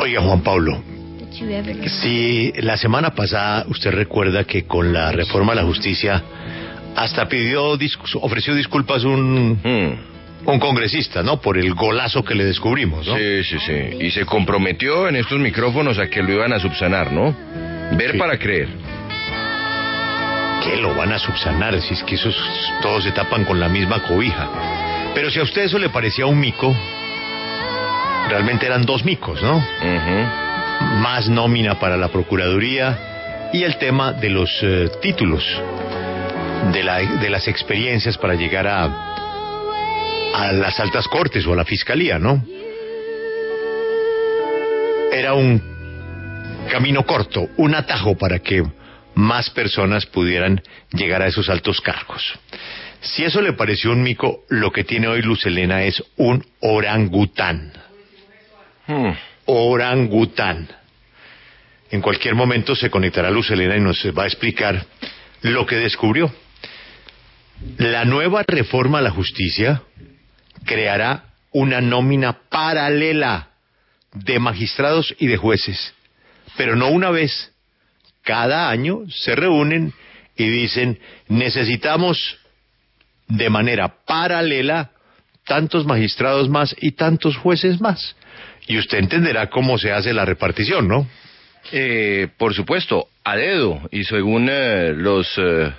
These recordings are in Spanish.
Oiga, Juan Pablo, si la semana pasada usted recuerda que con la reforma de la justicia hasta pidió, ofreció disculpas un, hmm. un congresista, ¿no? Por el golazo que le descubrimos, ¿no? Sí, sí, sí. Y se comprometió en estos micrófonos a que lo iban a subsanar, ¿no? Ver para creer. ¿Qué lo van a subsanar? Si es que esos todos se tapan con la misma cobija. Pero si a usted eso le parecía un mico, realmente eran dos micos, ¿no? Más nómina para la Procuraduría y el tema de los eh, títulos, de, la, de las experiencias para llegar a, a las altas cortes o a la fiscalía, ¿no? Era un camino corto, un atajo para que más personas pudieran llegar a esos altos cargos. Si eso le pareció un mico, lo que tiene hoy Luz Elena es un orangután. Hmm. Orangután. En cualquier momento se conectará Luz Elena y nos va a explicar lo que descubrió. La nueva reforma a la justicia creará una nómina paralela de magistrados y de jueces, pero no una vez. Cada año se reúnen y dicen, necesitamos de manera paralela tantos magistrados más y tantos jueces más. Y usted entenderá cómo se hace la repartición, ¿no? Eh, por supuesto, a dedo y según eh, los, eh,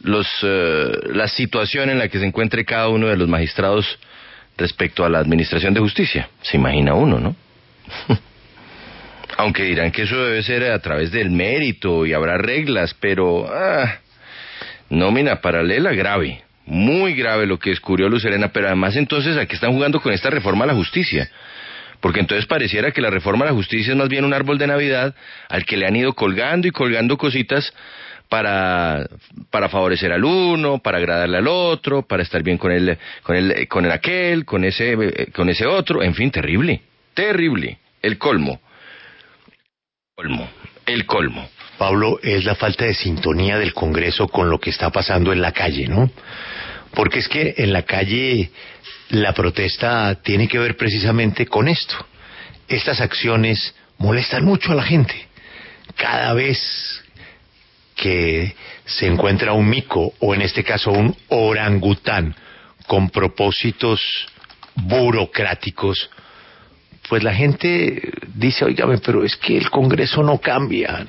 los, la situación en la que se encuentre cada uno de los magistrados respecto a la administración de justicia. Se imagina uno, ¿no? Aunque dirán que eso debe ser a través del mérito y habrá reglas, pero ah, nómina paralela grave. Muy grave lo que descubrió Luz pero además entonces aquí están jugando con esta reforma a la justicia. Porque entonces pareciera que la reforma a la justicia es más bien un árbol de Navidad al que le han ido colgando y colgando cositas para, para favorecer al uno, para agradarle al otro, para estar bien con el, con el, con el aquel, con ese, con ese otro, en fin, terrible, terrible, el colmo. Colmo, el colmo. Pablo, es la falta de sintonía del Congreso con lo que está pasando en la calle, ¿no? Porque es que en la calle la protesta tiene que ver precisamente con esto. Estas acciones molestan mucho a la gente. Cada vez que se encuentra un mico, o en este caso un orangután, con propósitos burocráticos, pues la gente dice, oígame, pero es que el Congreso no cambia.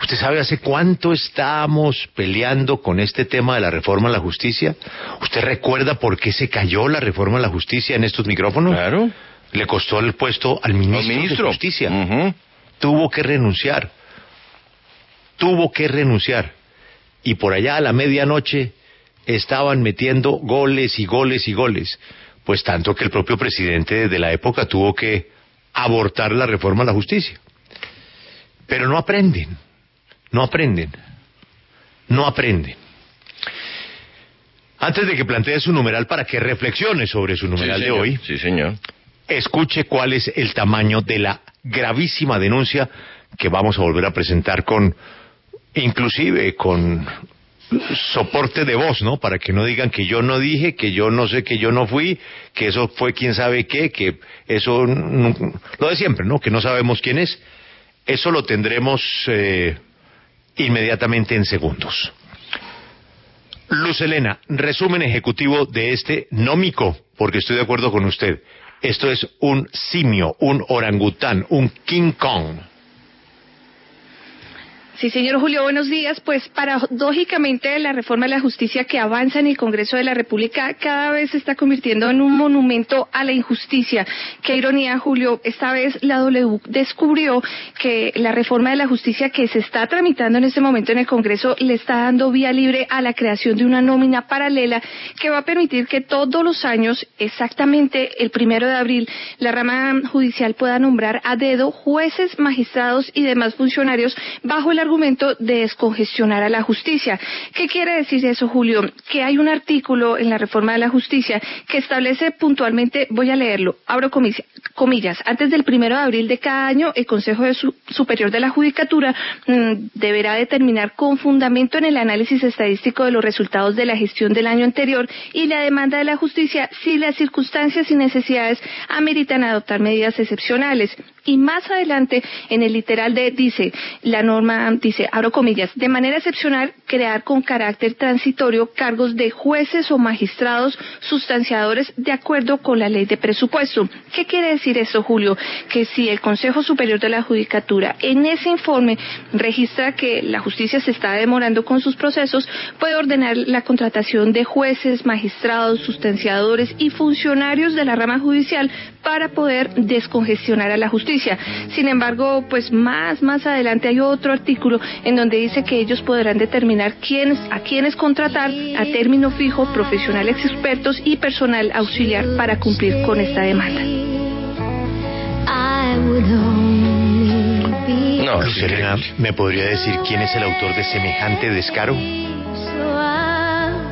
¿Usted sabe hace cuánto estamos peleando con este tema de la reforma a la justicia? ¿Usted recuerda por qué se cayó la reforma a la justicia en estos micrófonos? Claro. Le costó el puesto al ministro, de Justicia. Tuvo que renunciar. Tuvo que renunciar. Y por allá a la medianoche estaban metiendo goles y goles y goles. Pues tanto que el propio presidente de la época tuvo que abortar la reforma a la justicia. Pero no aprenden no aprenden. No aprenden. Antes de que plantee su numeral para que reflexione sobre su numeral de hoy, sí, señor. escuche cuál es el tamaño de la gravísima denuncia que vamos a volver a presentar con, inclusive con soporte de voz, ¿no? Para que no digan que yo no dije, que yo no sé, que yo no fui, que eso fue quién sabe qué, que eso, lo de siempre, ¿no? Que no sabemos quién es. Eso lo tendremos eh, inmediatamente en segundos. Luz Elena, resumen ejecutivo de este nómico, porque estoy de acuerdo con usted. Esto es un simio, un orangután, un King Kong. Sí, señor Julio, buenos días. Pues paradójicamente la reforma de la justicia que avanza en el Congreso de la República cada vez se está convirtiendo en un monumento a la injusticia. Qué ironía, Julio. Esta vez la W descubrió que la reforma de la justicia que se está tramitando en este momento en el Congreso le está dando vía libre a la creación de una nómina paralela que va a permitir que todos los años, exactamente el primero de abril, la rama judicial pueda nombrar a dedo jueces, magistrados y demás funcionarios bajo la argumento de descongestionar a la justicia. ¿Qué quiere decir eso, Julio? Que hay un artículo en la reforma de la justicia que establece puntualmente, voy a leerlo, abro comillas, antes del primero de abril de cada año, el Consejo Superior de la Judicatura mm, deberá determinar con fundamento en el análisis estadístico de los resultados de la gestión del año anterior y la demanda de la justicia si las circunstancias y necesidades ameritan adoptar medidas excepcionales y más adelante en el literal de dice, la norma dice, abro comillas, de manera excepcional crear con carácter transitorio cargos de jueces o magistrados sustanciadores de acuerdo con la ley de presupuesto. ¿Qué quiere decir eso, Julio? Que si el Consejo Superior de la Judicatura en ese informe registra que la justicia se está demorando con sus procesos, puede ordenar la contratación de jueces, magistrados, sustanciadores y funcionarios de la rama judicial para poder descongestionar a la justicia. Sin embargo, pues más más adelante hay otro artículo en donde dice que ellos podrán determinar quiénes a quiénes contratar a término fijo, profesionales expertos y personal auxiliar para cumplir con esta demanda. No, Serena, ¿me podría decir quién es el autor de semejante descaro?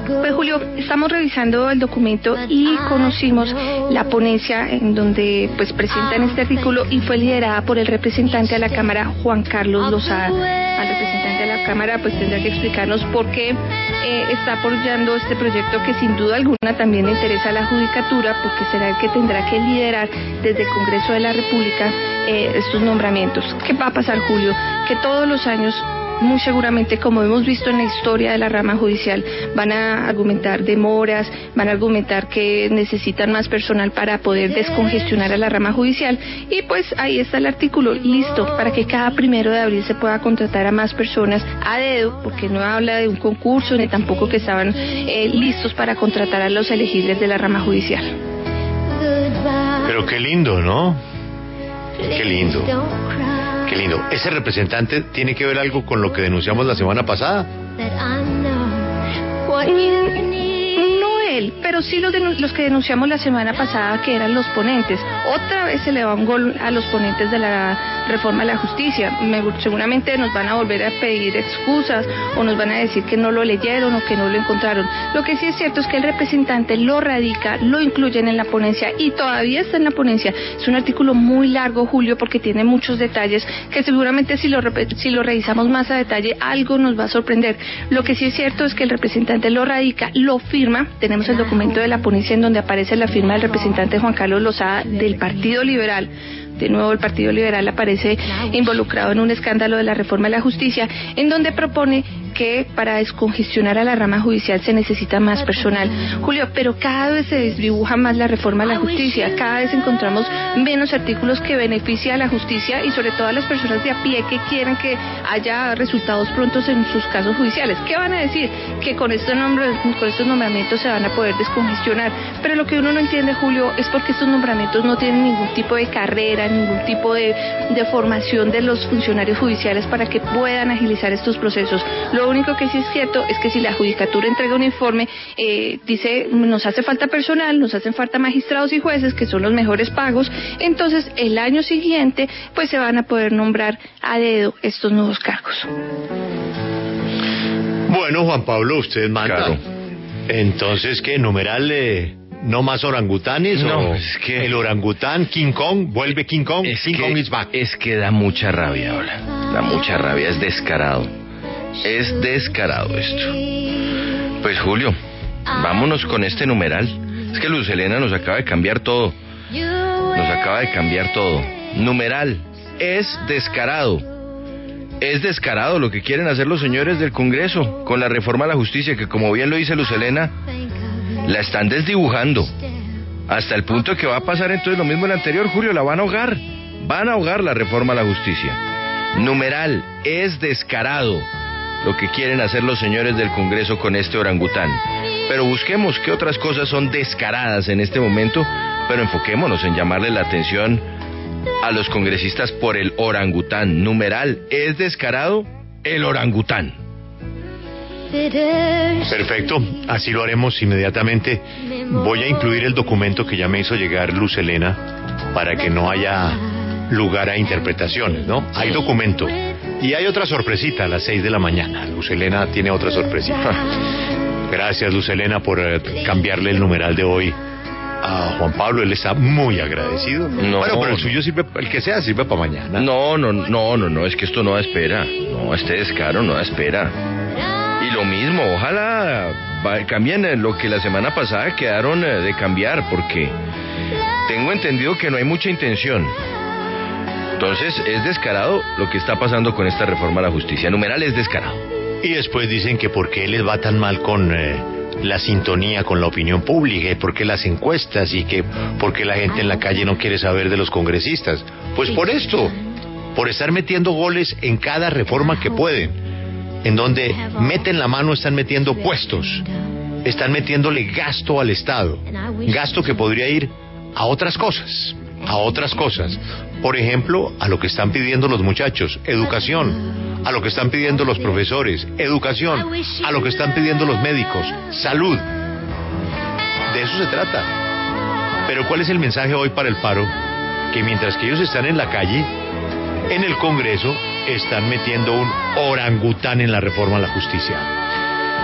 Pues Julio, estamos revisando el documento y conocimos la ponencia en donde pues presentan este artículo y fue liderada por el representante a la Cámara Juan Carlos Lozada. Al representante de la Cámara pues tendrá que explicarnos por qué eh, está apoyando este proyecto que sin duda alguna también interesa a la Judicatura porque será el que tendrá que liderar desde el Congreso de la República eh, estos nombramientos. ¿Qué va a pasar Julio? Que todos los años muy seguramente, como hemos visto en la historia de la rama judicial, van a argumentar demoras, van a argumentar que necesitan más personal para poder descongestionar a la rama judicial y pues ahí está el artículo listo para que cada primero de abril se pueda contratar a más personas a dedo, porque no habla de un concurso ni tampoco que estaban eh, listos para contratar a los elegibles de la rama judicial. Pero qué lindo, ¿no? Qué lindo. Qué lindo. ¿Ese representante tiene que ver algo con lo que denunciamos la semana pasada? Él, pero sí los, los que denunciamos la semana pasada que eran los ponentes. Otra vez se le va un gol a los ponentes de la reforma de la justicia. Me, seguramente nos van a volver a pedir excusas o nos van a decir que no lo leyeron o que no lo encontraron. Lo que sí es cierto es que el representante lo radica, lo incluyen en la ponencia y todavía está en la ponencia. Es un artículo muy largo, Julio, porque tiene muchos detalles que seguramente si lo, si lo revisamos más a detalle algo nos va a sorprender. Lo que sí es cierto es que el representante lo radica, lo firma. Tenemos el documento de la ponencia en donde aparece la firma del representante Juan Carlos Lozada del Partido Liberal. De nuevo el Partido Liberal aparece involucrado en un escándalo de la reforma de la justicia, en donde propone que para descongestionar a la rama judicial se necesita más personal. Julio, pero cada vez se desdibuja más la reforma de la justicia, cada vez encontramos menos artículos que beneficien a la justicia y sobre todo a las personas de a pie que quieren que haya resultados prontos en sus casos judiciales. ¿Qué van a decir? Que con estos, nombres, con estos nombramientos se van a poder descongestionar. Pero lo que uno no entiende, Julio, es porque estos nombramientos no tienen ningún tipo de carrera, ningún tipo de, formación de los funcionarios judiciales para que puedan agilizar estos procesos. Único que sí es cierto es que si la judicatura entrega un informe, eh, dice nos hace falta personal, nos hacen falta magistrados y jueces, que son los mejores pagos, entonces el año siguiente pues se van a poder nombrar a dedo estos nuevos cargos. Bueno, Juan Pablo, usted manda. Entonces, ¿qué? ¿Numeral eh, no más orangutanes? No, o es que- El orangután, King Kong, vuelve King Kong, Es King que, Kong is back. es que da mucha rabia ahora. Da mucha rabia, es descarado. Es descarado esto. Pues Julio, vámonos con este numeral. Es que Luz Helena nos acaba de cambiar todo. Nos acaba de cambiar todo. Numeral, es descarado. Es descarado lo que quieren hacer los señores del Congreso con la reforma a la justicia, que como bien lo dice Luz Helena, la están desdibujando. Hasta el punto que va a pasar entonces lo mismo en el anterior, Julio, la van a ahogar. Van a ahogar la reforma a la justicia. Numeral, es descarado lo que quieren hacer los señores del Congreso con este orangután. Pero busquemos qué otras cosas son descaradas en este momento, pero enfoquémonos en llamarle la atención a los congresistas por el orangután. Numeral, es descarado el orangután. Perfecto, así lo haremos inmediatamente. Voy a incluir el documento que ya me hizo llegar Luz Helena para que no haya lugar a interpretaciones, ¿no? Hay documento. Y hay otra sorpresita a las seis de la mañana. Luz Helena tiene otra sorpresita. Gracias, Luz Helena, por eh, cambiarle el numeral de hoy a Juan Pablo. Él está muy agradecido. No. Bueno, pero el suyo sirve, el que sea, sirve para mañana. No, no, no, no, no, es que esto no da espera. No, este descaro no da espera. Y lo mismo, ojalá va- cambien eh, lo que la semana pasada quedaron eh, de cambiar, porque tengo entendido que no hay mucha intención. Entonces, es descarado lo que está pasando con esta reforma a la justicia. Numeral es descarado. Y después dicen que por qué les va tan mal con eh, la sintonía con la opinión pública, y por qué las encuestas y que por qué la gente en la calle no quiere saber de los congresistas. Pues por esto, por estar metiendo goles en cada reforma que pueden, en donde meten la mano están metiendo puestos, están metiéndole gasto al Estado, gasto que podría ir a otras cosas, a otras cosas. Por ejemplo, a lo que están pidiendo los muchachos, educación, a lo que están pidiendo los profesores, educación, a lo que están pidiendo los médicos, salud. De eso se trata. Pero ¿cuál es el mensaje hoy para el paro? Que mientras que ellos están en la calle, en el Congreso están metiendo un orangután en la reforma a la justicia.